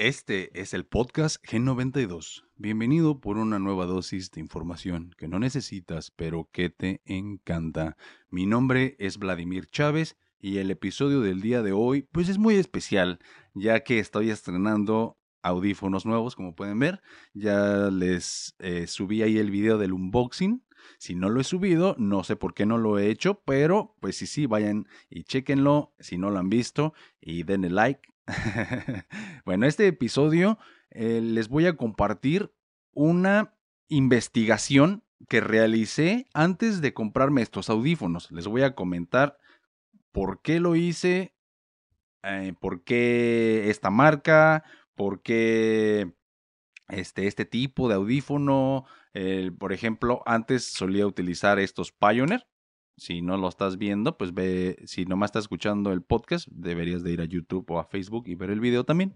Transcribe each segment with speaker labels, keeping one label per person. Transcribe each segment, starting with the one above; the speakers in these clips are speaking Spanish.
Speaker 1: Este es el podcast G92. Bienvenido por una nueva dosis de información que no necesitas, pero que te encanta. Mi nombre es Vladimir Chávez y el episodio del día de hoy pues es muy especial, ya que estoy estrenando audífonos nuevos, como pueden ver. Ya les eh, subí ahí el video del unboxing. Si no lo he subido, no sé por qué no lo he hecho, pero pues sí, sí, vayan y chequenlo si no lo han visto y denle like bueno, este episodio eh, les voy a compartir una investigación que realicé antes de comprarme estos audífonos. Les voy a comentar por qué lo hice, eh, por qué esta marca, por qué este, este tipo de audífono. por ejemplo, antes solía utilizar estos Pioneer si no lo estás viendo, pues ve, si nomás estás escuchando el podcast, deberías de ir a YouTube o a Facebook y ver el video también,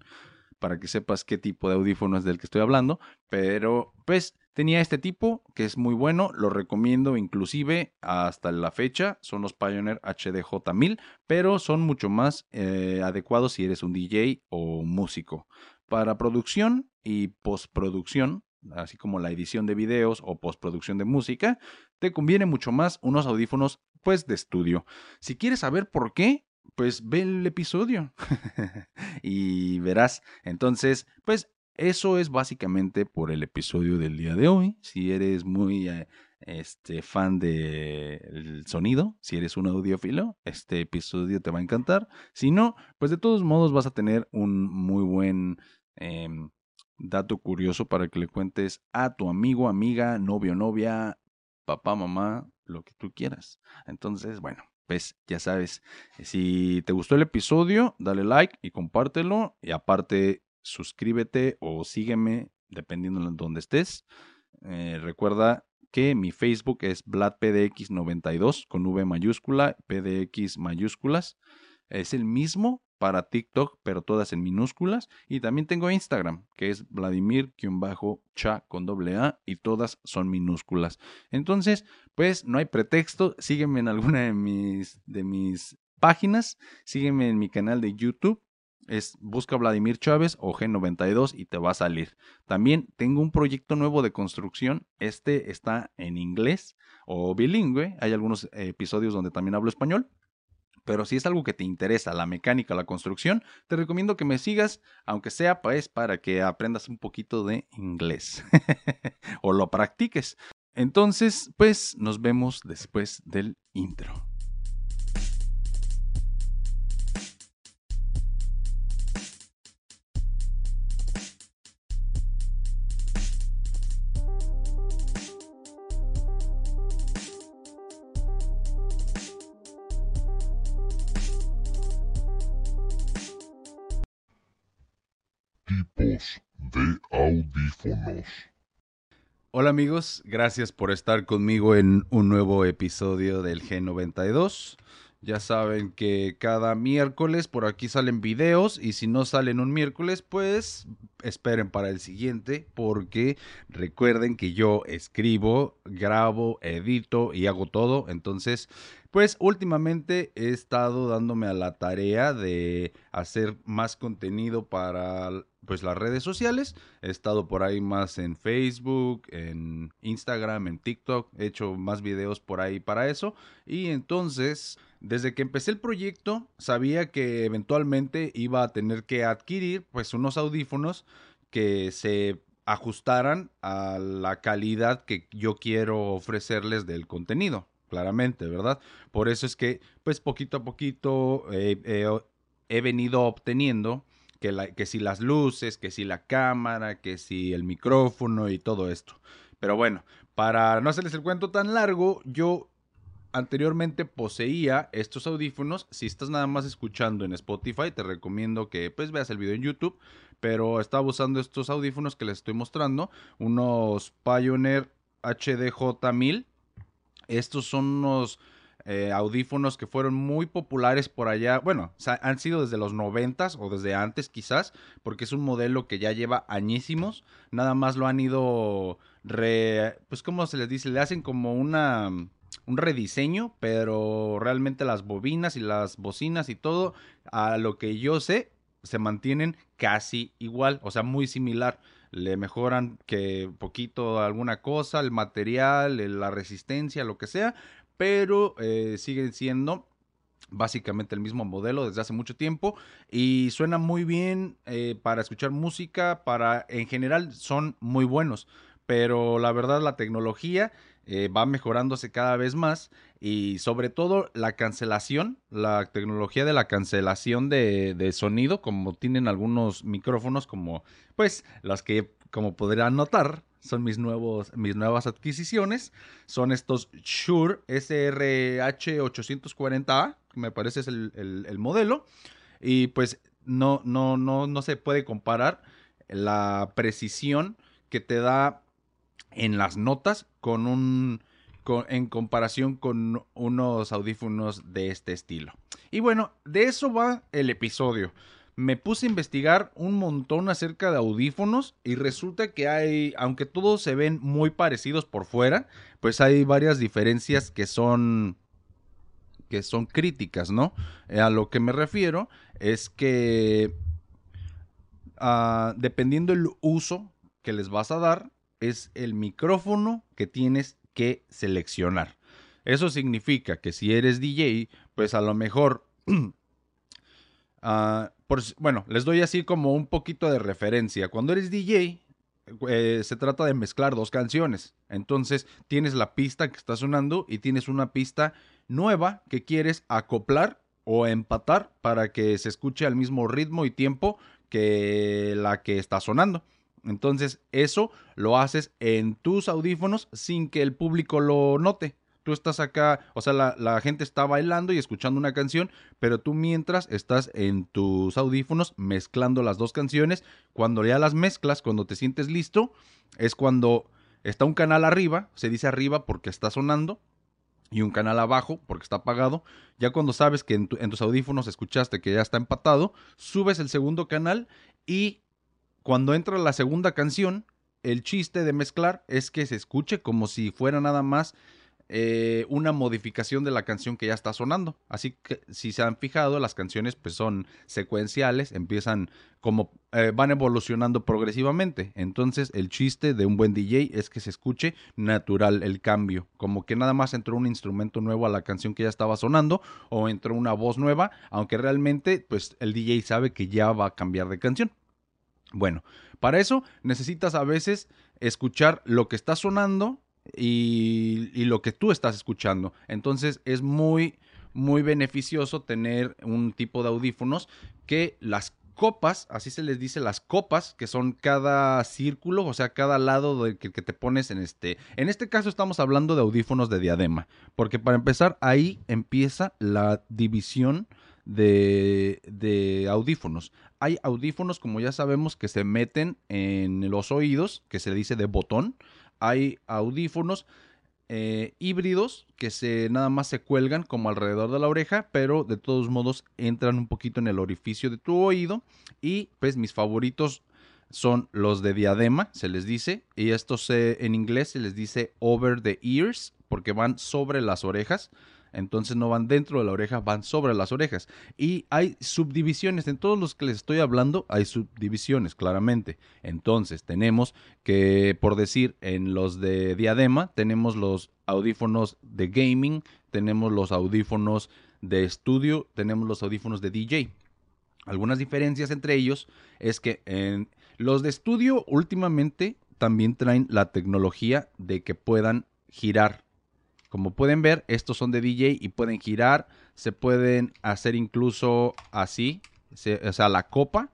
Speaker 1: para que sepas qué tipo de audífono es del que estoy hablando. Pero, pues, tenía este tipo, que es muy bueno, lo recomiendo inclusive hasta la fecha, son los Pioneer HDJ1000, pero son mucho más eh, adecuados si eres un DJ o músico. Para producción y postproducción, así como la edición de videos o postproducción de música, te conviene mucho más unos audífonos pues de estudio. Si quieres saber por qué, pues ve el episodio y verás. Entonces, pues eso es básicamente por el episodio del día de hoy. Si eres muy eh, este fan del sonido, si eres un audiófilo, este episodio te va a encantar. Si no, pues de todos modos vas a tener un muy buen em, dato curioso para que le cuentes a tu amigo, amiga, novio, novia, papá, mamá, lo que tú quieras. Entonces, bueno, pues ya sabes, si te gustó el episodio, dale like y compártelo. Y aparte, suscríbete o sígueme, dependiendo de donde estés. Eh, recuerda que mi Facebook es VladPDX92 con V mayúscula, PDX mayúsculas. Es el mismo para TikTok, pero todas en minúsculas. Y también tengo Instagram, que es Vladimir-cha con doble A y todas son minúsculas. Entonces, pues no hay pretexto, sígueme en alguna de mis, de mis páginas, sígueme en mi canal de YouTube. Es busca Vladimir Chávez o G92 y te va a salir. También tengo un proyecto nuevo de construcción. Este está en inglés o bilingüe. Hay algunos episodios donde también hablo español pero si es algo que te interesa, la mecánica, la construcción, te recomiendo que me sigas, aunque sea pues para que aprendas un poquito de inglés o lo practiques. Entonces, pues nos vemos después del intro. Hola amigos, gracias por estar conmigo en un nuevo episodio del G92. Ya saben que cada miércoles por aquí salen videos y si no salen un miércoles, pues esperen para el siguiente porque recuerden que yo escribo, grabo, edito y hago todo. Entonces, pues últimamente he estado dándome a la tarea de hacer más contenido para pues las redes sociales. He estado por ahí más en Facebook, en Instagram, en TikTok. He hecho más videos por ahí para eso. Y entonces desde que empecé el proyecto, sabía que eventualmente iba a tener que adquirir pues unos audífonos que se ajustaran a la calidad que yo quiero ofrecerles del contenido, claramente, ¿verdad? Por eso es que pues poquito a poquito he venido obteniendo que, que si las luces, que si la cámara, que si el micrófono y todo esto. Pero bueno, para no hacerles el cuento tan largo, yo anteriormente poseía estos audífonos. Si estás nada más escuchando en Spotify, te recomiendo que pues veas el video en YouTube. Pero estaba usando estos audífonos que les estoy mostrando. Unos Pioneer HDJ1000. Estos son unos eh, audífonos que fueron muy populares por allá. Bueno, han sido desde los noventas o desde antes quizás. Porque es un modelo que ya lleva añísimos. Nada más lo han ido... Pues como se les dice, le hacen como una un rediseño, pero realmente las bobinas y las bocinas y todo, a lo que yo sé, se mantienen casi igual, o sea, muy similar. Le mejoran que poquito alguna cosa, el material, la resistencia, lo que sea, pero eh, siguen siendo básicamente el mismo modelo desde hace mucho tiempo y suena muy bien eh, para escuchar música, para en general son muy buenos, pero la verdad la tecnología eh, va mejorándose cada vez más y sobre todo la cancelación, la tecnología de la cancelación de, sonido, como tienen algunos micrófonos, como pues las que como podrán notar son mis, nuevos, mis nuevas adquisiciones, son estos Shure SRH840A, me parece es el, el, modelo, y pues no, no, no, no se puede comparar la precisión que te da en las notas con un en comparación con unos audífonos de este estilo. Y bueno, de eso va el episodio. Me puse a investigar un montón acerca de audífonos y resulta que hay, aunque todos se ven muy parecidos por fuera, pues hay varias diferencias que son que son críticas, ¿no? Eh, a lo que me refiero es que ah, dependiendo el uso que les vas a dar, es el micrófono que tienes que seleccionar. Eso significa que si eres DJ, pues a lo mejor... Ah, bueno, les doy así como un poquito de referencia. Cuando eres DJ, eh, se trata de mezclar dos canciones. Entonces tienes la pista que está sonando y tienes una pista nueva que quieres acoplar o empatar para que se escuche al mismo ritmo y tiempo que la que está sonando. Entonces, eso lo haces en tus audífonos sin que el público lo note. Tú estás acá, o sea, la, gente está bailando y escuchando una canción, pero tú mientras estás en tus audífonos mezclando las dos canciones. Cuando ya las mezclas, cuando te sientes listo, es cuando está un canal arriba, se dice arriba porque está sonando, y un canal abajo porque está apagado. Ya cuando sabes que en, en, tus audífonos escuchaste que ya está empatado, subes el segundo canal y cuando entra la segunda canción, el chiste de mezclar es que se escuche como si fuera nada más eh, una modificación de la canción que ya está sonando. Así que si se han fijado, las canciones pues son secuenciales, empiezan como eh, van evolucionando progresivamente. Entonces el chiste de un buen DJ es que se escuche natural el cambio, como que nada más entró un instrumento nuevo a la canción que ya estaba sonando o entró una voz nueva, aunque realmente pues el DJ sabe que ya va a cambiar de canción. Bueno, para eso necesitas a veces escuchar lo que está sonando y, lo que tú estás escuchando. Entonces es muy, muy beneficioso tener un tipo de audífonos que las copas, así se les dice las copas, que son cada círculo, o sea, cada lado del que, te pones en este. En este caso estamos hablando de audífonos de diadema, porque para empezar ahí empieza la división de, audífonos. Hay audífonos, como ya sabemos, que se meten en los oídos, que se dice de botón. Hay audífonos eh, híbridos que se nada más se cuelgan como alrededor de la oreja, pero de todos modos entran un poquito en el orificio de tu oído. Y pues mis favoritos son los de diadema, se les dice, y estos en inglés se les dice over the ears, porque van sobre las orejas entonces no van dentro de la oreja, van sobre las orejas. Y hay subdivisiones, en todos los que les estoy hablando hay subdivisiones, claramente. Entonces tenemos que, por decir, en los de diadema tenemos los audífonos de gaming, tenemos los audífonos de estudio, tenemos los audífonos de DJ. Algunas diferencias entre ellos es que en los de estudio últimamente también traen la tecnología de que puedan girar como pueden ver, estos son de DJ y pueden girar, se pueden hacer incluso así, o sea, la copa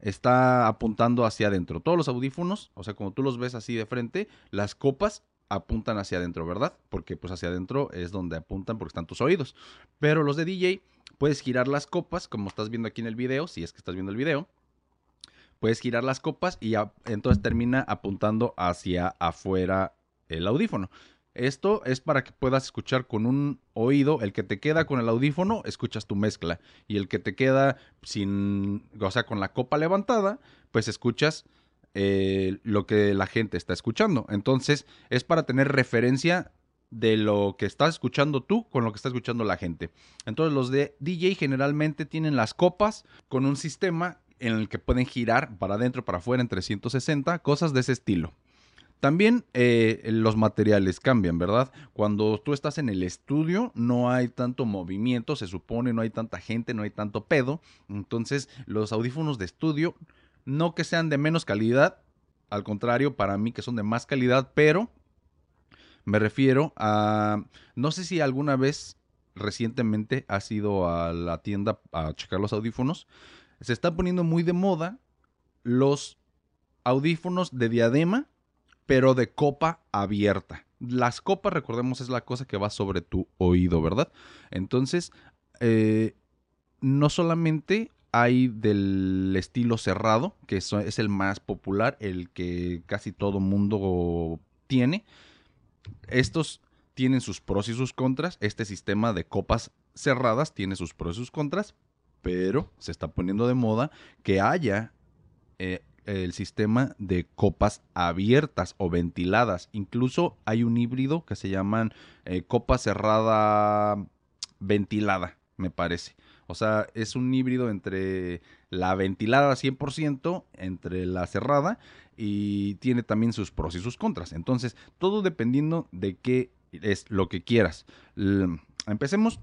Speaker 1: está apuntando hacia adentro. Todos los audífonos, o sea, como tú los ves así de frente, las copas apuntan hacia adentro, ¿verdad? Porque pues hacia adentro es donde apuntan porque están tus oídos. Pero los de DJ, puedes girar las copas, como estás viendo aquí en el video, si es que estás viendo el video. Puedes girar las copas y entonces termina apuntando hacia afuera el audífono. Esto es para que puedas escuchar con un oído, el que te queda con el audífono, escuchas tu mezcla. Y el que te queda sin, o sea, con la copa levantada, pues escuchas eh, lo que la gente está escuchando. Entonces, es para tener referencia de lo que estás escuchando tú con lo que está escuchando la gente. Entonces, los de DJ generalmente tienen las copas con un sistema en el que pueden girar para adentro, para afuera en 360, cosas de ese estilo. También eh, los materiales cambian, ¿verdad? Cuando tú estás en el estudio no hay tanto movimiento, se supone, no hay tanta gente, no hay tanto pedo. Entonces los audífonos de estudio, no que sean de menos calidad, al contrario, para mí que son de más calidad, pero me refiero a, no sé si alguna vez recientemente has ido a la tienda a checar los audífonos, se está poniendo muy de moda los audífonos de diadema pero de copa abierta. Las copas, recordemos, es la cosa que va sobre tu oído, ¿verdad? Entonces, eh, no solamente hay del estilo cerrado, que es el más popular, el que casi todo mundo tiene. Estos tienen sus pros y sus contras. Este sistema de copas cerradas tiene sus pros y sus contras, pero se está poniendo de moda que haya eh, el sistema de copas abiertas o ventiladas. Incluso hay un híbrido que se llaman eh, copa cerrada ventilada, me parece. O sea, es un híbrido entre la ventilada 100%, entre la cerrada, y tiene también sus pros y sus contras. Entonces, todo dependiendo de qué es lo que quieras. empecemos,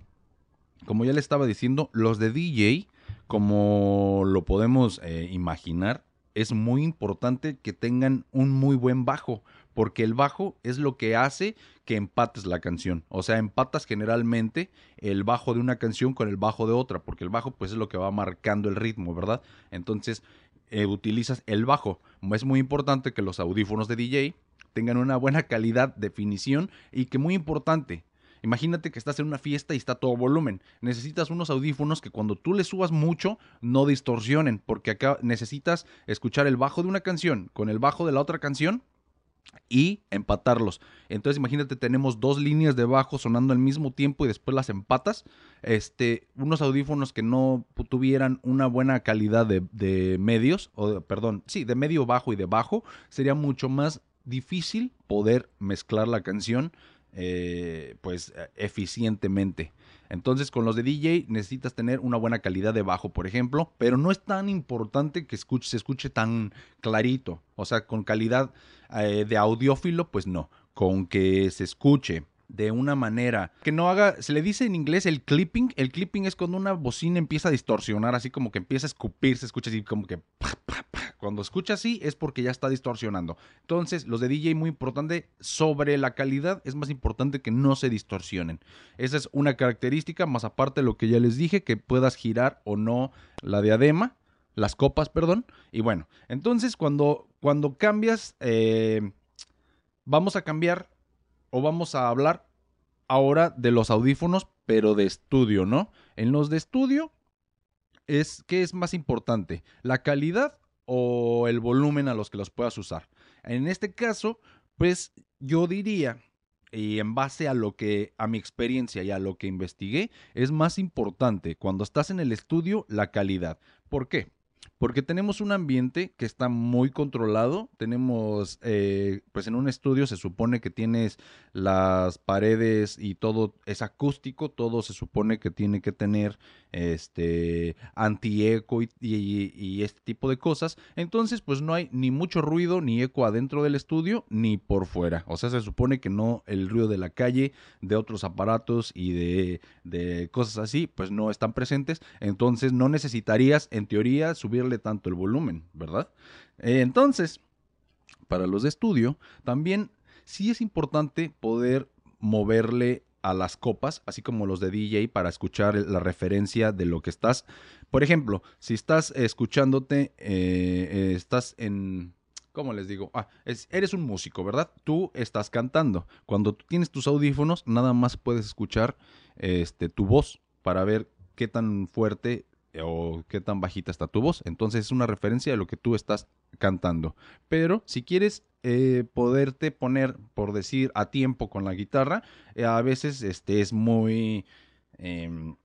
Speaker 1: como ya le estaba diciendo, los de DJ, como lo podemos eh, imaginar, es muy importante que tengan un muy buen bajo, porque el bajo es lo que hace que empates la canción. O sea, empatas generalmente el bajo de una canción con el bajo de otra, porque el bajo pues es lo que va marcando el ritmo, ¿verdad? Entonces, eh, utilizas el bajo. Es muy importante que los audífonos de DJ tengan una buena calidad, definición y que muy importante, Imagínate que estás en una fiesta y está todo volumen. Necesitas unos audífonos que cuando tú le subas mucho no distorsionen, porque acá necesitas escuchar el bajo de una canción con el bajo de la otra canción y empatarlos. Entonces imagínate, tenemos dos líneas de bajo sonando al mismo tiempo y después las empatas. Este, unos audífonos que no tuvieran una buena calidad de, medios, o perdón, sí, de medio bajo y de bajo, sería mucho más difícil poder mezclar la canción eh, pues eh, eficientemente. Entonces con los de DJ necesitas tener una buena calidad de bajo, por ejemplo, pero no es tan importante que escuche, se escuche tan clarito. O sea, con calidad eh, de audiófilo, pues no. Con que se escuche de una manera que no haga, se le dice en inglés el clipping, el clipping es cuando una bocina empieza a distorsionar, así como que empieza a escupir, se escucha así como que cuando escucha así es porque ya está distorsionando. Entonces, los de DJ muy importante sobre la calidad es más importante que no se distorsionen. Esa es una característica, más aparte de lo que ya les dije, que puedas girar o no la diadema, las copas, perdón. Y bueno, entonces cuando, cuando cambias, eh, vamos a cambiar o vamos a hablar ahora de los audífonos, pero de estudio, ¿no? En los de estudio es qué es más importante, la calidad o el volumen a los que los puedas usar. En este caso, pues yo diría, y en base a lo que, a mi experiencia y a lo que investigué, es más importante cuando estás en el estudio la calidad. ¿Por qué? Porque tenemos un ambiente que está muy controlado. Tenemos, eh, pues en un estudio se supone que tienes las paredes y todo es acústico, todo se supone que tiene que tener este anti-eco y, y, este tipo de cosas. Entonces, pues no hay ni mucho ruido ni eco adentro del estudio ni por fuera. O sea, se supone que no el ruido de la calle, de otros aparatos y de, de cosas así, pues no están presentes. Entonces, no necesitarías, en teoría, subirle tanto el volumen, ¿verdad? Eh, entonces, para los de estudio, también sí es importante poder moverle a las copas, así como los de DJ, para escuchar la referencia de lo que estás. Por ejemplo, si estás escuchándote, eh, eh, estás en... ¿Cómo les digo? Ah, eres un músico, ¿verdad? Tú estás cantando. Cuando tú tienes tus audífonos, nada más puedes escuchar este, tu voz para ver qué tan fuerte o qué tan bajita está tu voz. Entonces es una referencia de lo que tú estás cantando. Pero si quieres eh, poderte poner, por decir, a tiempo con la guitarra, eh, a veces este, es muy em,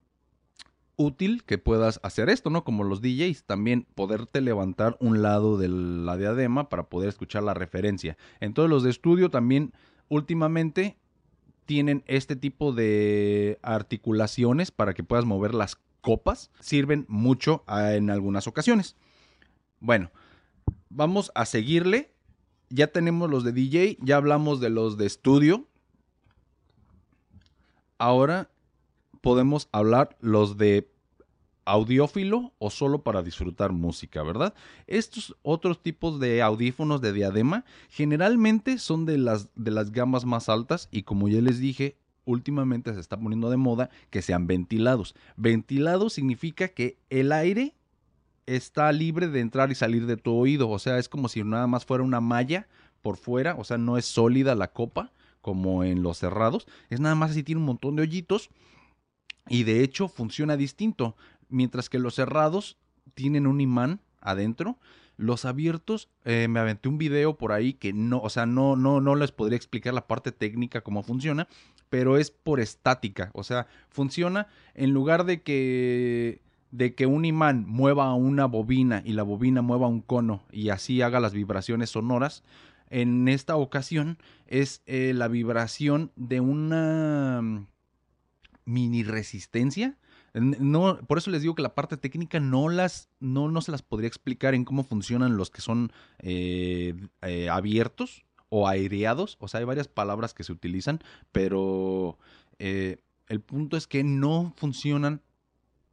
Speaker 1: útil que puedas hacer esto, ¿no? Como los DJs, también poderte levantar un lado de la diadema para poder escuchar la referencia. Entonces los de estudio también últimamente tienen este tipo de articulaciones para que puedas mover las copas sirven mucho ah, en algunas ocasiones. Bueno, vamos a seguirle. Ya tenemos los de DJ, ya hablamos de los de estudio. Ahora podemos hablar los de audiófilo o solo para disfrutar música, ¿verdad? Estos otros tipos de audífonos de diadema generalmente son de las, de las gamas más altas y como ya les dije, últimamente se está poniendo de moda que sean ventilados. Ventilado significa que el aire está libre de entrar y salir de tu oído, o sea, es como si nada más fuera una malla por fuera, o sea, no es sólida la copa como en los cerrados, es nada más así tiene un montón de hoyitos y de hecho funciona distinto mientras que los cerrados tienen un imán adentro. Los abiertos, eh, me aventé un video por ahí que no, o sea, no, no, no les podría explicar la parte técnica cómo funciona, pero es por estática. O sea, funciona en lugar de que de que un imán mueva una bobina y la bobina mueva un cono y así haga las vibraciones sonoras. En esta ocasión es eh, la vibración de una mm, mini resistencia no, por eso les digo que la parte técnica no las, no, no se las podría explicar en cómo funcionan los que son eh, eh, abiertos o aireados. O sea, hay varias palabras que se utilizan, pero eh, el punto es que no funcionan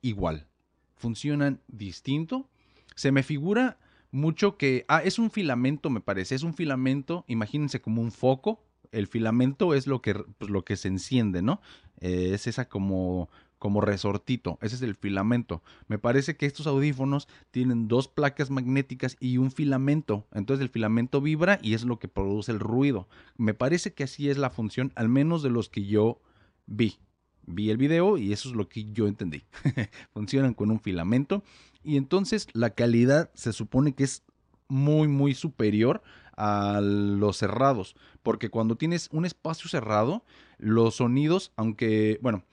Speaker 1: igual. Funcionan distinto. Se me figura mucho que. Ah, es un filamento, me parece. Es un filamento, imagínense como un foco. El filamento es lo que, pues, lo que se enciende, ¿no? es esa como como resortito. Ese es el filamento. Me parece que estos audífonos tienen dos placas magnéticas y un filamento. Entonces el filamento vibra y es lo que produce el ruido. Me parece que así es la función, al menos de los que yo vi. Vi el video y eso es lo que yo entendí. Funcionan con un filamento y entonces la calidad se supone que es muy muy superior a los cerrados, porque cuando tienes un espacio cerrado, los sonidos, aunque, bueno,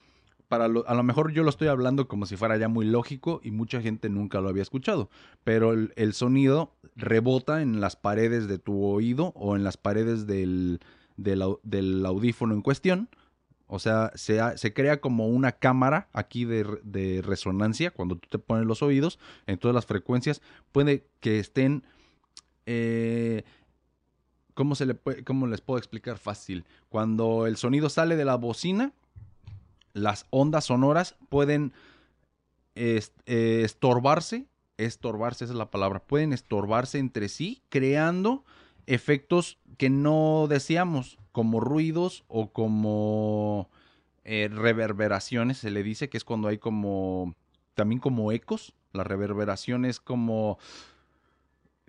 Speaker 1: para a lo mejor yo lo estoy hablando como si fuera ya muy lógico y mucha gente nunca lo había escuchado, pero el, sonido rebota en las paredes de tu oído o en las paredes del, del, audífono en cuestión. O sea, se, se, crea como una cámara aquí de, resonancia cuando tú te pones los oídos. en todas las frecuencias puede que estén... Eh, ¿cómo, se le ¿Cómo les puedo explicar fácil? Cuando el sonido sale de la bocina, las ondas sonoras pueden eh, estorbarse, estorbarse esa es la palabra, pueden estorbarse entre sí creando efectos que no deseamos, como ruidos o como eh, reverberaciones, se le dice que es cuando hay como, también como ecos, la reverberación es como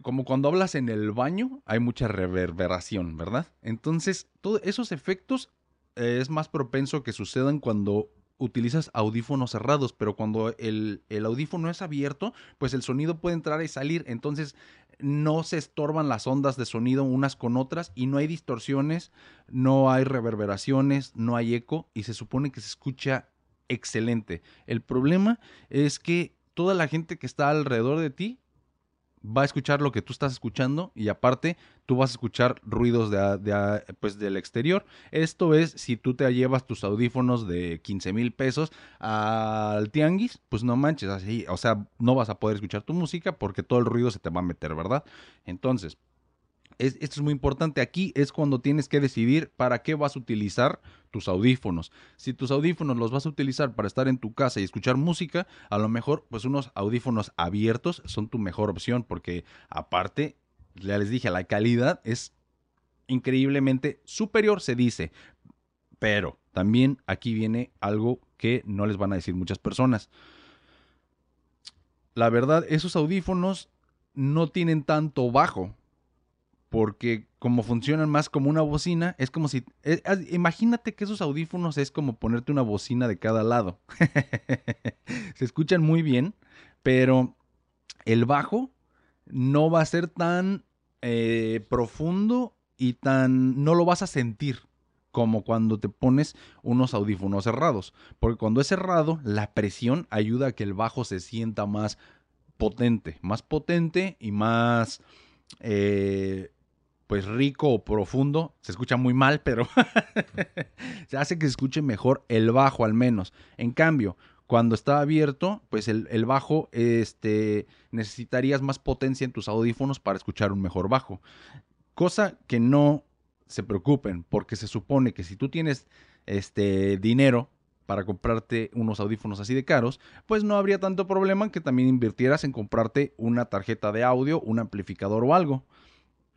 Speaker 1: como cuando hablas en el baño, hay mucha reverberación, ¿verdad? Entonces, todos esos efectos es más propenso que sucedan cuando utilizas audífonos cerrados, pero cuando el, audífono es abierto, pues el sonido puede entrar y salir, entonces no se estorban las ondas de sonido unas con otras y no hay distorsiones, no hay reverberaciones, no hay eco y se supone que se escucha excelente. El problema es que toda la gente que está alrededor de ti va a escuchar lo que tú estás escuchando y aparte tú vas a escuchar ruidos de, pues del exterior. Esto es si tú te llevas tus audífonos de 15 mil pesos al tianguis, pues no manches, así, o sea, no vas a poder escuchar tu música porque todo el ruido se te va a meter, ¿verdad? Entonces, esto es muy importante. Aquí es cuando tienes que decidir para qué vas a utilizar tus audífonos. Si tus audífonos los vas a utilizar para estar en tu casa y escuchar música, a lo mejor pues unos audífonos abiertos son tu mejor opción porque aparte, ya les dije, la calidad es increíblemente superior, se dice. Pero también aquí viene algo que no les van a decir muchas personas. La verdad, esos audífonos no tienen tanto bajo porque como funcionan más como una bocina, es como si... Eh, imagínate que esos audífonos es como ponerte una bocina de cada lado. Se escuchan muy bien, pero el bajo no va a ser tan eh, profundo y tan... no lo vas a sentir como cuando te pones unos audífonos cerrados. Porque cuando es cerrado, la presión ayuda a que el bajo se sienta más potente, más potente y más... Eh, pues rico o profundo, se escucha muy mal, pero se hace que se escuche mejor el bajo al menos. En cambio, cuando está abierto, pues el, el, bajo, este, necesitarías más potencia en tus audífonos para escuchar un mejor bajo. Cosa que no se preocupen, porque se supone que si tú tienes este dinero para comprarte unos audífonos así de caros, pues no habría tanto problema que también invirtieras en comprarte una tarjeta de audio, un amplificador o algo.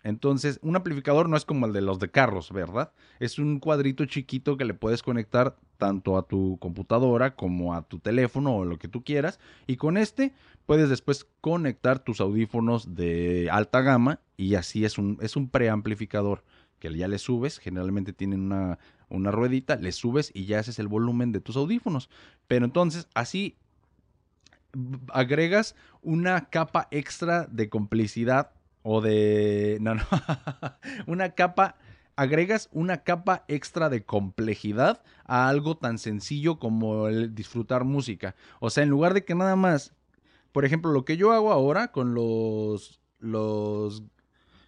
Speaker 1: Entonces, un amplificador no es como el de los de carros, ¿verdad? Es un cuadrito chiquito que le puedes conectar tanto a tu computadora como a tu teléfono o lo que tú quieras. Y con este puedes después conectar tus audífonos de alta gama y así es un, es un preamplificador que ya le subes, generalmente tienen una, una ruedita, le subes y ya haces el volumen de tus audífonos. Pero entonces así agregas una capa extra de complicidad o de... No, no. una capa... Agregas una capa extra de complejidad a algo tan sencillo como el disfrutar música. O sea, en lugar de que nada más... Por ejemplo, lo que yo hago ahora con los... los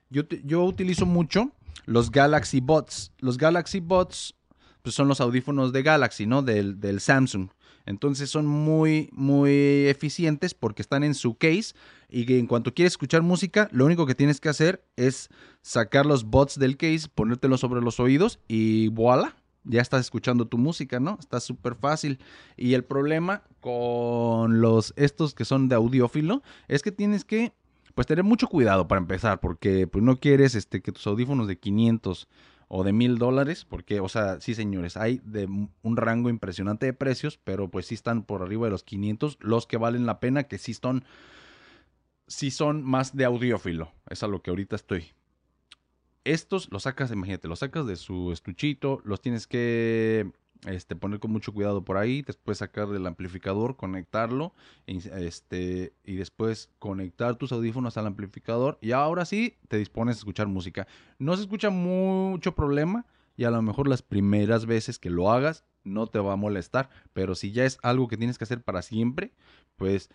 Speaker 1: yo, yo utilizo mucho los Galaxy Bots. Los Galaxy Bots pues son los audífonos de Galaxy, ¿no? Del, del Samsung. Entonces son muy, muy eficientes porque están en su case y que en cuanto quieres escuchar música, lo único que tienes que hacer es sacar los bots del case, ponértelos sobre los oídos y voilà, ya estás escuchando tu música, ¿no? Está súper fácil. Y el problema con los estos que son de audiófilo es que tienes que pues tener mucho cuidado para empezar porque pues no quieres este que tus audífonos de 500 o de mil dólares, porque, o sea, sí señores, hay de un rango impresionante de precios, pero pues sí están por arriba de los 500, los que valen la pena, que sí son, sí son más de audiófilo, es a lo que ahorita estoy. Estos los sacas, imagínate, los sacas de su estuchito, los tienes que este, poner con mucho cuidado por ahí, después sacar del amplificador, conectarlo, este, y después conectar tus audífonos al amplificador y ahora sí te dispones a escuchar música. No se escucha mucho problema y a lo mejor las primeras veces que lo hagas no te va a molestar, pero si ya es algo que tienes que hacer para siempre, pues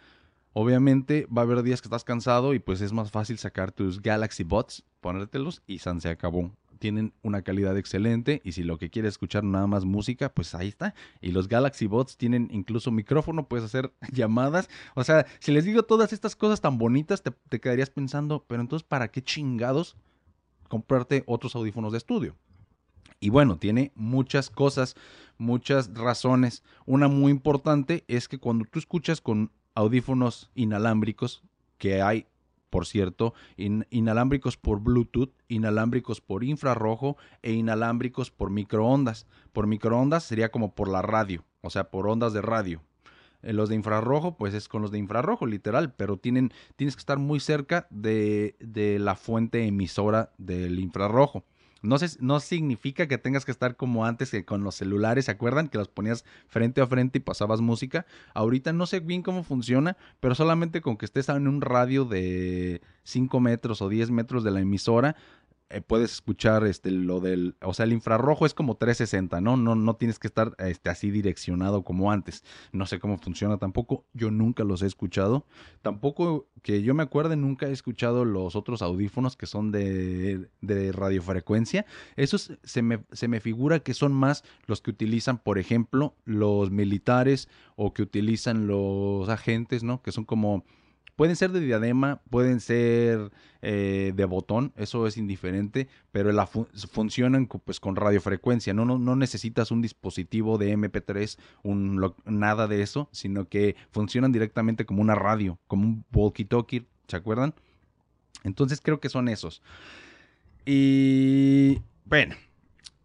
Speaker 1: obviamente va a haber días que estás cansado y pues es más fácil sacar tus Galaxy Bots, ponértelos y San se acabó tienen una calidad excelente y si lo que quieres escuchar nada más música, pues ahí está. Y los Galaxy Bots tienen incluso micrófono, puedes hacer llamadas. O sea, si les digo todas estas cosas tan bonitas, te, quedarías pensando, pero entonces, ¿para qué chingados comprarte otros audífonos de estudio? Y bueno, tiene muchas cosas, muchas razones. Una muy importante es que cuando tú escuchas con audífonos inalámbricos, que hay por cierto, inalámbricos por Bluetooth, inalámbricos por infrarrojo e inalámbricos por microondas. Por microondas sería como por la radio, o sea, por ondas de radio. Eh, los de infrarrojo, pues es con los de infrarrojo, literal, pero tienen, tienes que estar muy cerca de, de la fuente emisora del infrarrojo. No, no significa que tengas que estar como antes que con los celulares, ¿se acuerdan? Que los ponías frente a frente y pasabas música. Ahorita no sé bien cómo funciona, pero solamente con que estés en un radio de 5 metros o 10 metros de la emisora, eh, puedes escuchar este lo del, o sea, el infrarrojo es como 360, ¿no? No no tienes que estar este así direccionado como antes. No sé cómo funciona tampoco, yo nunca los he escuchado. Tampoco que yo me acuerde nunca he escuchado los otros audífonos que son de, de radiofrecuencia. Esos se me, se me figura que son más los que utilizan, por ejemplo, los militares o que utilizan los agentes, ¿no? Que son como Pueden ser de diadema, pueden ser eh, de botón, eso es indiferente, pero la funcionan pues, con radiofrecuencia. No, no, no necesitas un dispositivo de MP3, un, nada de eso, sino que funcionan directamente como una radio, como un walkie-talkie, ¿se acuerdan? Entonces creo que son esos. Y bueno,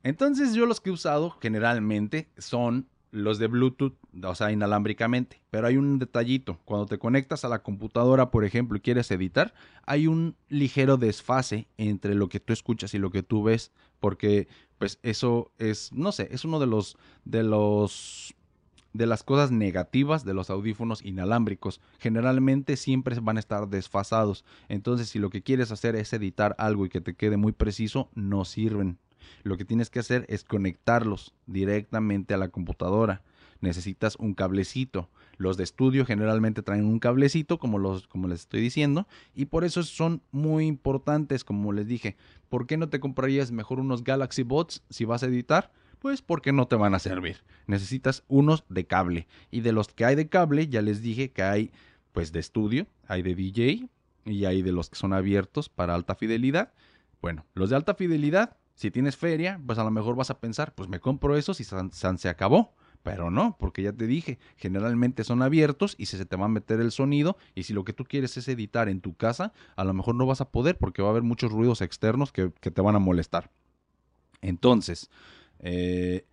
Speaker 1: entonces yo los que he usado generalmente son los de Bluetooth, o sea, inalámbricamente. Pero hay un detallito. Cuando te conectas a la computadora, por ejemplo, y quieres editar, hay un ligero desfase entre lo que tú escuchas y lo que tú ves. Porque, pues, eso es, no sé, es uno de los, de los, de las cosas negativas de los audífonos inalámbricos. Generalmente siempre van a estar desfasados. Entonces, si lo que quieres hacer es editar algo y que te quede muy preciso, no sirven. Lo que tienes que hacer es conectarlos directamente a la computadora. Necesitas un cablecito. Los de estudio generalmente traen un cablecito, como, los, como les estoy diciendo, y por eso son muy importantes, como les dije. ¿Por qué no te comprarías mejor unos Galaxy Bots si vas a editar? Pues porque no te van a servir. Necesitas unos de cable. Y de los que hay de cable, ya les dije que hay pues de estudio, hay de DJ y hay de los que son abiertos para alta fidelidad. Bueno, los de alta fidelidad, si tienes feria, pues a lo mejor vas a pensar, pues me compro esos y san, se acabó. Pero no, porque ya te dije, generalmente son abiertos y se te va a meter el sonido y si lo que tú quieres es editar en tu casa, a lo mejor no vas a poder porque va a haber muchos ruidos externos que, que te van a molestar. Entonces, eh,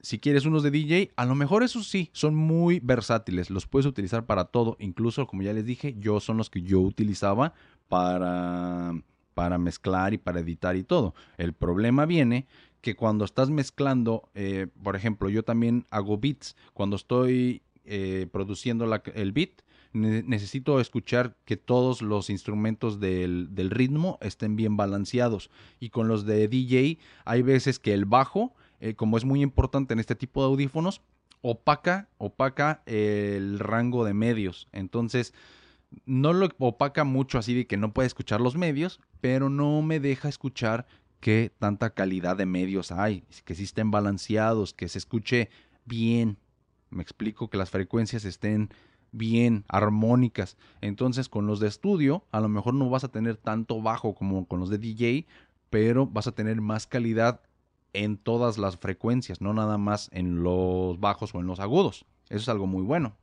Speaker 1: si quieres unos de DJ, a lo mejor esos sí, son muy versátiles, los puedes utilizar para todo, incluso como ya les dije, yo son los que yo utilizaba para para mezclar y para editar y todo. El problema viene que cuando estás mezclando, eh, por ejemplo, yo también hago beats, cuando estoy eh, produciendo el beat, necesito escuchar que todos los instrumentos del, ritmo estén bien balanceados. Y con los de DJ hay veces que el bajo eh, como es muy importante en este tipo de audífonos, opaca, opaca el rango de medios. Entonces, no lo opaca mucho así de que no puede escuchar los medios, pero no me deja escuchar qué tanta calidad de medios hay, que sí estén balanceados, que se escuche bien. Me explico que las frecuencias estén bien, armónicas. Entonces, con los de estudio, a lo mejor no vas a tener tanto bajo como con los de DJ, pero vas a tener más calidad en todas las frecuencias, no nada más en los bajos o en los agudos. Eso es algo muy bueno.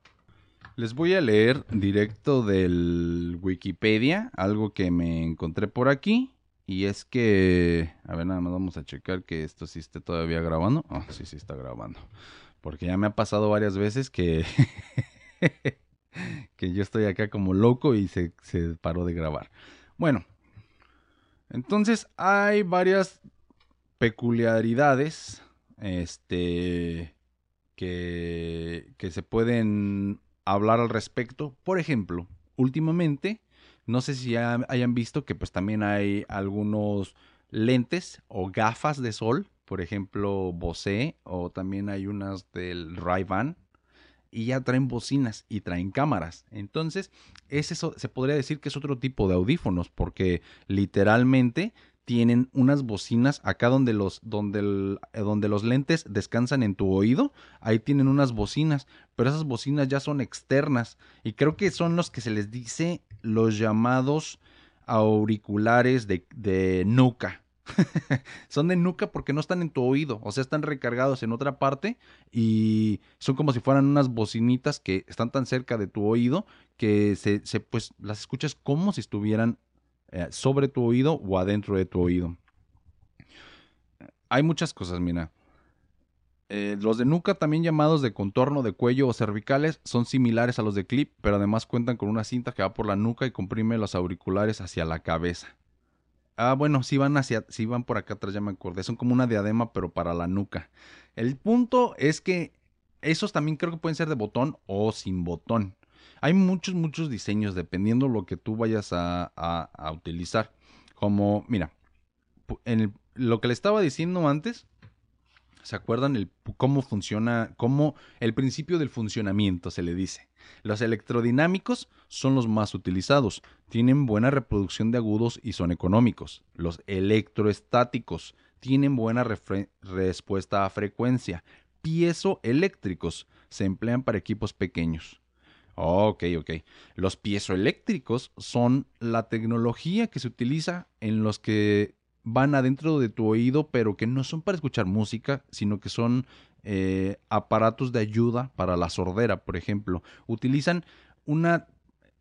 Speaker 1: Les voy a leer directo del Wikipedia, algo que me encontré por aquí. Y es que, a ver, nada más vamos a checar que esto sí esté todavía grabando. Ah, sí, sí está grabando. Porque ya me ha pasado varias veces que, que yo estoy acá como loco y se, se paró de grabar. Bueno, entonces hay varias peculiaridades este, que, que se pueden hablar al respecto. Por ejemplo, últimamente, no sé si hayan visto que pues también hay algunos lentes o gafas de sol, por ejemplo, Bose o también hay unas del Ray-Ban y ya traen bocinas y traen cámaras. Entonces, ese se podría decir que es otro tipo de audífonos porque literalmente tienen unas bocinas acá donde los, donde, eh, donde los lentes descansan en tu oído, ahí tienen unas bocinas, pero esas bocinas ya son externas y creo que son los que se les dice los llamados auriculares de, nuca. son de nuca porque no están en tu oído, o sea, están recargados en otra parte y son como si fueran unas bocinitas que están tan cerca de tu oído que se, se pues las escuchas como si estuvieran eh, sobre tu oído o adentro de tu oído. Hay muchas cosas, mira. Eh, los de nuca, también llamados de contorno de cuello o cervicales, son similares a los de clip, pero además cuentan con una cinta que va por la nuca y comprime los auriculares hacia la cabeza. Ah, bueno, si van hacia, si van por acá atrás, ya me acordé. Son como una diadema, pero para la nuca. El punto es que esos también creo que pueden ser de botón o sin botón. Hay muchos, muchos diseños dependiendo lo que tú vayas a, a, utilizar. Como, mira, en lo que le estaba diciendo antes, ¿se acuerdan el, cómo funciona, cómo el principio del funcionamiento se le dice? Los electrodinámicos son los más utilizados, tienen buena reproducción de agudos y son económicos. Los electroestáticos tienen buena respuesta a frecuencia. Piezoeléctricos se emplean para equipos pequeños. Ok, ok. Los piezoeléctricos son la tecnología que se utiliza en los que van adentro de tu oído, pero que no son para escuchar música, sino que son eh, aparatos de ayuda para la sordera, por ejemplo. Utilizan una...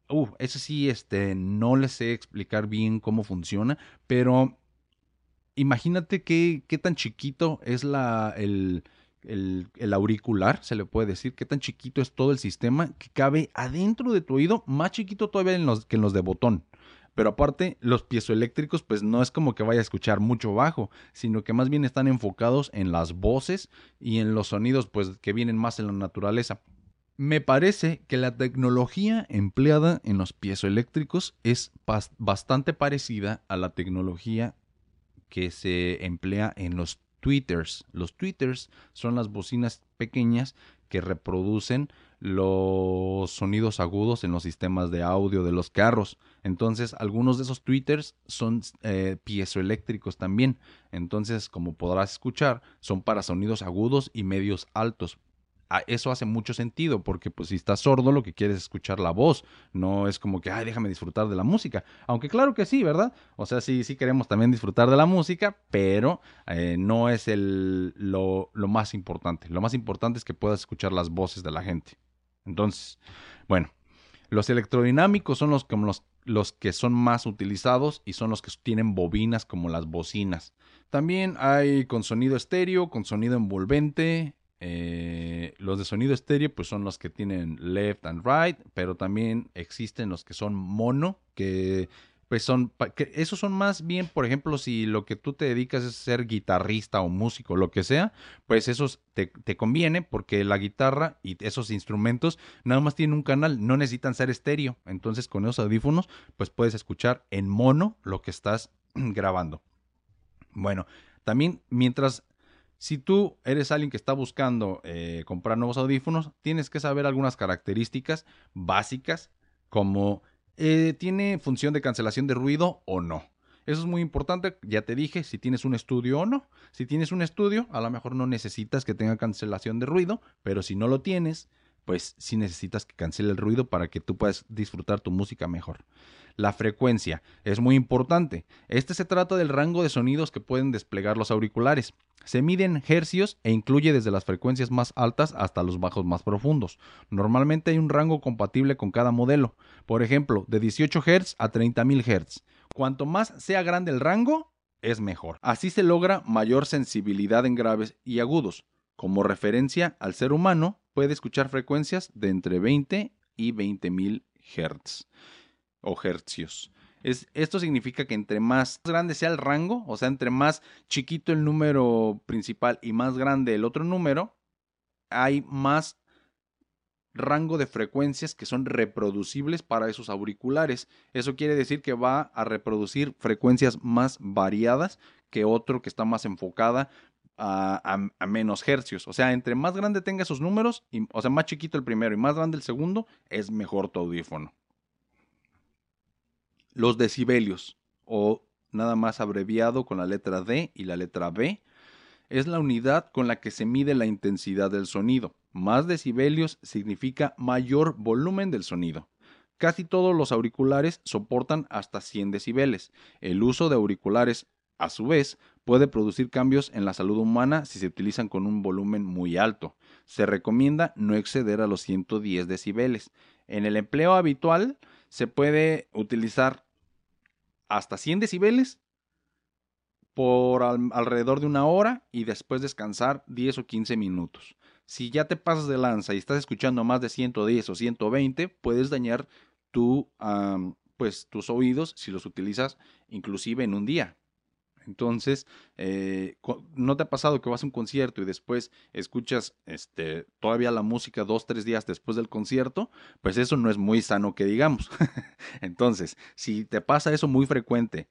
Speaker 1: Uh, eso sí, este, no les sé explicar bien cómo funciona, pero imagínate qué, qué tan chiquito es la, el, el, auricular, se le puede decir, qué tan chiquito es todo el sistema que cabe adentro de tu oído, más chiquito todavía en los, que en los de botón. Pero aparte, los piezoeléctricos, pues no es como que vaya a escuchar mucho bajo, sino que más bien están enfocados en las voces y en los sonidos, pues que vienen más en la naturaleza. Me parece que la tecnología empleada en los piezoeléctricos es bastante parecida a la tecnología que se emplea en los tweeters. Los tweeters son las bocinas pequeñas que reproducen los sonidos agudos en los sistemas de audio de los carros. Entonces, algunos de esos tweeters son eh, piezoeléctricos también. Entonces, como podrás escuchar, son para sonidos agudos y medios altos eso hace mucho sentido, porque pues si estás sordo lo que quieres es escuchar la voz, no es como que, ay, déjame disfrutar de la música, aunque claro que sí, ¿verdad? O sea, sí, sí queremos también disfrutar de la música, pero eh, no es el, lo, lo más importante, lo más importante es que puedas escuchar las voces de la gente. Entonces, bueno, los electrodinámicos son los, los, los que son más utilizados y son los que tienen bobinas como las bocinas. También hay con sonido estéreo, con sonido envolvente, eh, los de sonido estéreo pues son los que tienen left and right, pero también existen los que son mono, que pues son, esos son más bien, por ejemplo, si lo que tú te dedicas es ser guitarrista o músico, lo que sea, pues esos te, te, conviene porque la guitarra y esos instrumentos nada más tienen un canal, no necesitan ser estéreo. Entonces con esos audífonos, pues puedes escuchar en mono lo que estás grabando. Bueno, también mientras si tú eres alguien que está buscando eh, comprar nuevos audífonos, tienes que saber algunas características básicas como eh, tiene función de cancelación de ruido o no. Eso es muy importante, ya te dije, si tienes un estudio o no. Si tienes un estudio, a lo mejor no necesitas que tenga cancelación de ruido, pero si no lo tienes, pues sí necesitas que cancele el ruido para que tú puedas disfrutar tu música mejor. La frecuencia es muy importante. Este se trata del rango de sonidos que pueden desplegar los auriculares. Se miden hercios e incluye desde las frecuencias más altas hasta los bajos más profundos. Normalmente hay un rango compatible con cada modelo. Por ejemplo, de 18 Hz a 30.000 Hz. Cuanto más sea grande el rango, es mejor. Así se logra mayor sensibilidad en graves y agudos. Como referencia al ser humano, puede escuchar frecuencias de entre 20 y 20.000 Hz o hercios. Es, esto significa que entre más grande sea el rango, o sea, entre más chiquito el número principal y más grande el otro número, hay más rango de frecuencias que son reproducibles para esos auriculares. Eso quiere decir que va a reproducir frecuencias más variadas que otro que está más enfocada a, menos hercios. O sea, entre más grande tenga esos números, o sea, más chiquito el primero y más grande el segundo, es mejor tu audífono. Los decibelios, o nada más abreviado con la letra D y la letra B, es la unidad con la que se mide la intensidad del sonido. Más decibelios significa mayor volumen del sonido. Casi todos los auriculares soportan hasta 100 decibeles. El uso de auriculares, a su vez, puede producir cambios en la salud humana si se utilizan con un volumen muy alto. Se recomienda no exceder a los 110 decibeles. En el empleo habitual se puede utilizar hasta 100 decibeles por alrededor de una hora y después descansar 10 o 15 minutos. Si ya te pasas de lanza y estás escuchando más de 110 o 120, puedes dañar pues, tus oídos si los utilizas inclusive en un día. Entonces, eh, ¿no te ha pasado que vas a un concierto y después escuchas este, todavía la música dos, tres días después del concierto? Pues eso no es muy sano que digamos. Entonces, si te pasa eso muy frecuente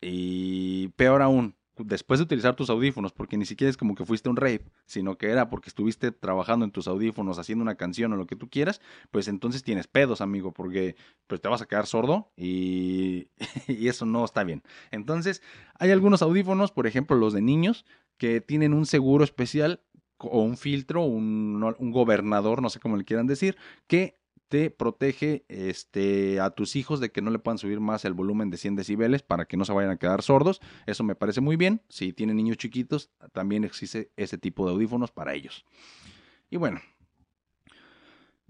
Speaker 1: y peor aún, después de utilizar tus audífonos, porque ni siquiera es como que fuiste un rave, sino que era porque estuviste trabajando en tus audífonos, haciendo una canción o lo que tú quieras, pues entonces tienes pedos, amigo, porque pues te vas a quedar sordo y, y eso no está bien. Entonces, hay algunos audífonos, por ejemplo, los de niños, que tienen un seguro especial o un filtro, un, un gobernador, no sé cómo le quieran decir, que te protege este, a tus hijos de que no le puedan subir más el volumen de 100 decibeles para que no se vayan a quedar sordos. Eso me parece muy bien. Si tienen niños chiquitos, también existe ese tipo de audífonos para ellos. Y bueno,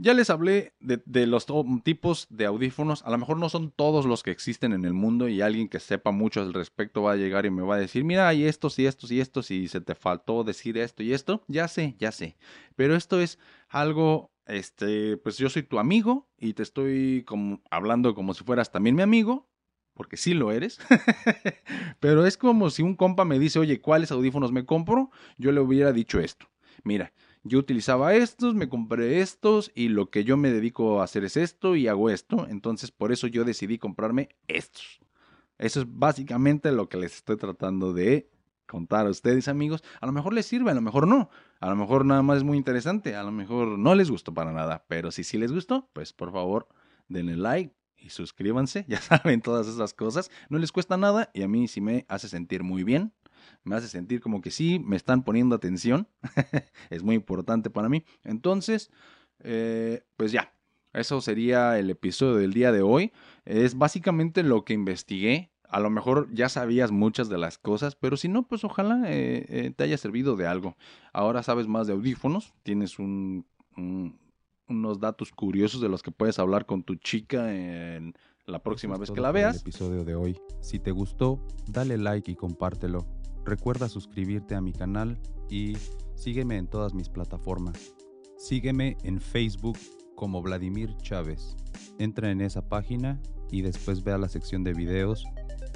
Speaker 1: ya les hablé de, los tipos de audífonos. A lo mejor no son todos los que existen en el mundo y alguien que sepa mucho al respecto va a llegar y me va a decir, mira, hay estos y estos y estos y se te faltó decir esto y esto. Ya sé, ya sé. Pero esto es algo este, pues yo soy tu amigo y te estoy como hablando como si fueras también mi amigo, porque sí lo eres. Pero es como si un compa me dice, oye, ¿cuáles audífonos me compro? Yo le hubiera dicho esto. Mira, yo utilizaba estos, me compré estos y lo que yo me dedico a hacer es esto y hago esto. Entonces por eso yo decidí comprarme estos. Eso es básicamente lo que les estoy tratando de contar a ustedes, amigos. A lo mejor les sirve, a lo mejor no. A lo mejor nada más es muy interesante, a lo mejor no les gustó para nada. Pero si sí les gustó, pues por favor, denle like y suscríbanse. Ya saben todas esas cosas. No les cuesta nada y a mí sí me hace sentir muy bien. Me hace sentir como que sí, me están poniendo atención. es muy importante para mí. Entonces, eh, pues ya, eso sería el episodio del día de hoy. Es básicamente lo que investigué. A lo mejor ya sabías muchas de las cosas, pero si no, pues ojalá eh, eh, te haya servido de algo. Ahora sabes más de audífonos, tienes un, unos datos curiosos de los que puedes hablar con tu chica en la próxima vez que la veas.
Speaker 2: El episodio de hoy. Si te gustó, dale like y compártelo. Recuerda suscribirte a mi canal y sígueme en todas mis plataformas. Sígueme en Facebook como Vladimir Chávez. Entra en esa página y después ve a la sección de videos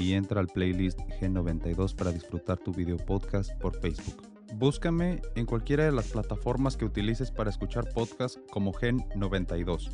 Speaker 2: y entra al playlist G92 para disfrutar tu video podcast por Facebook. Búscame en cualquiera de las plataformas que utilices para escuchar podcast como Gen92.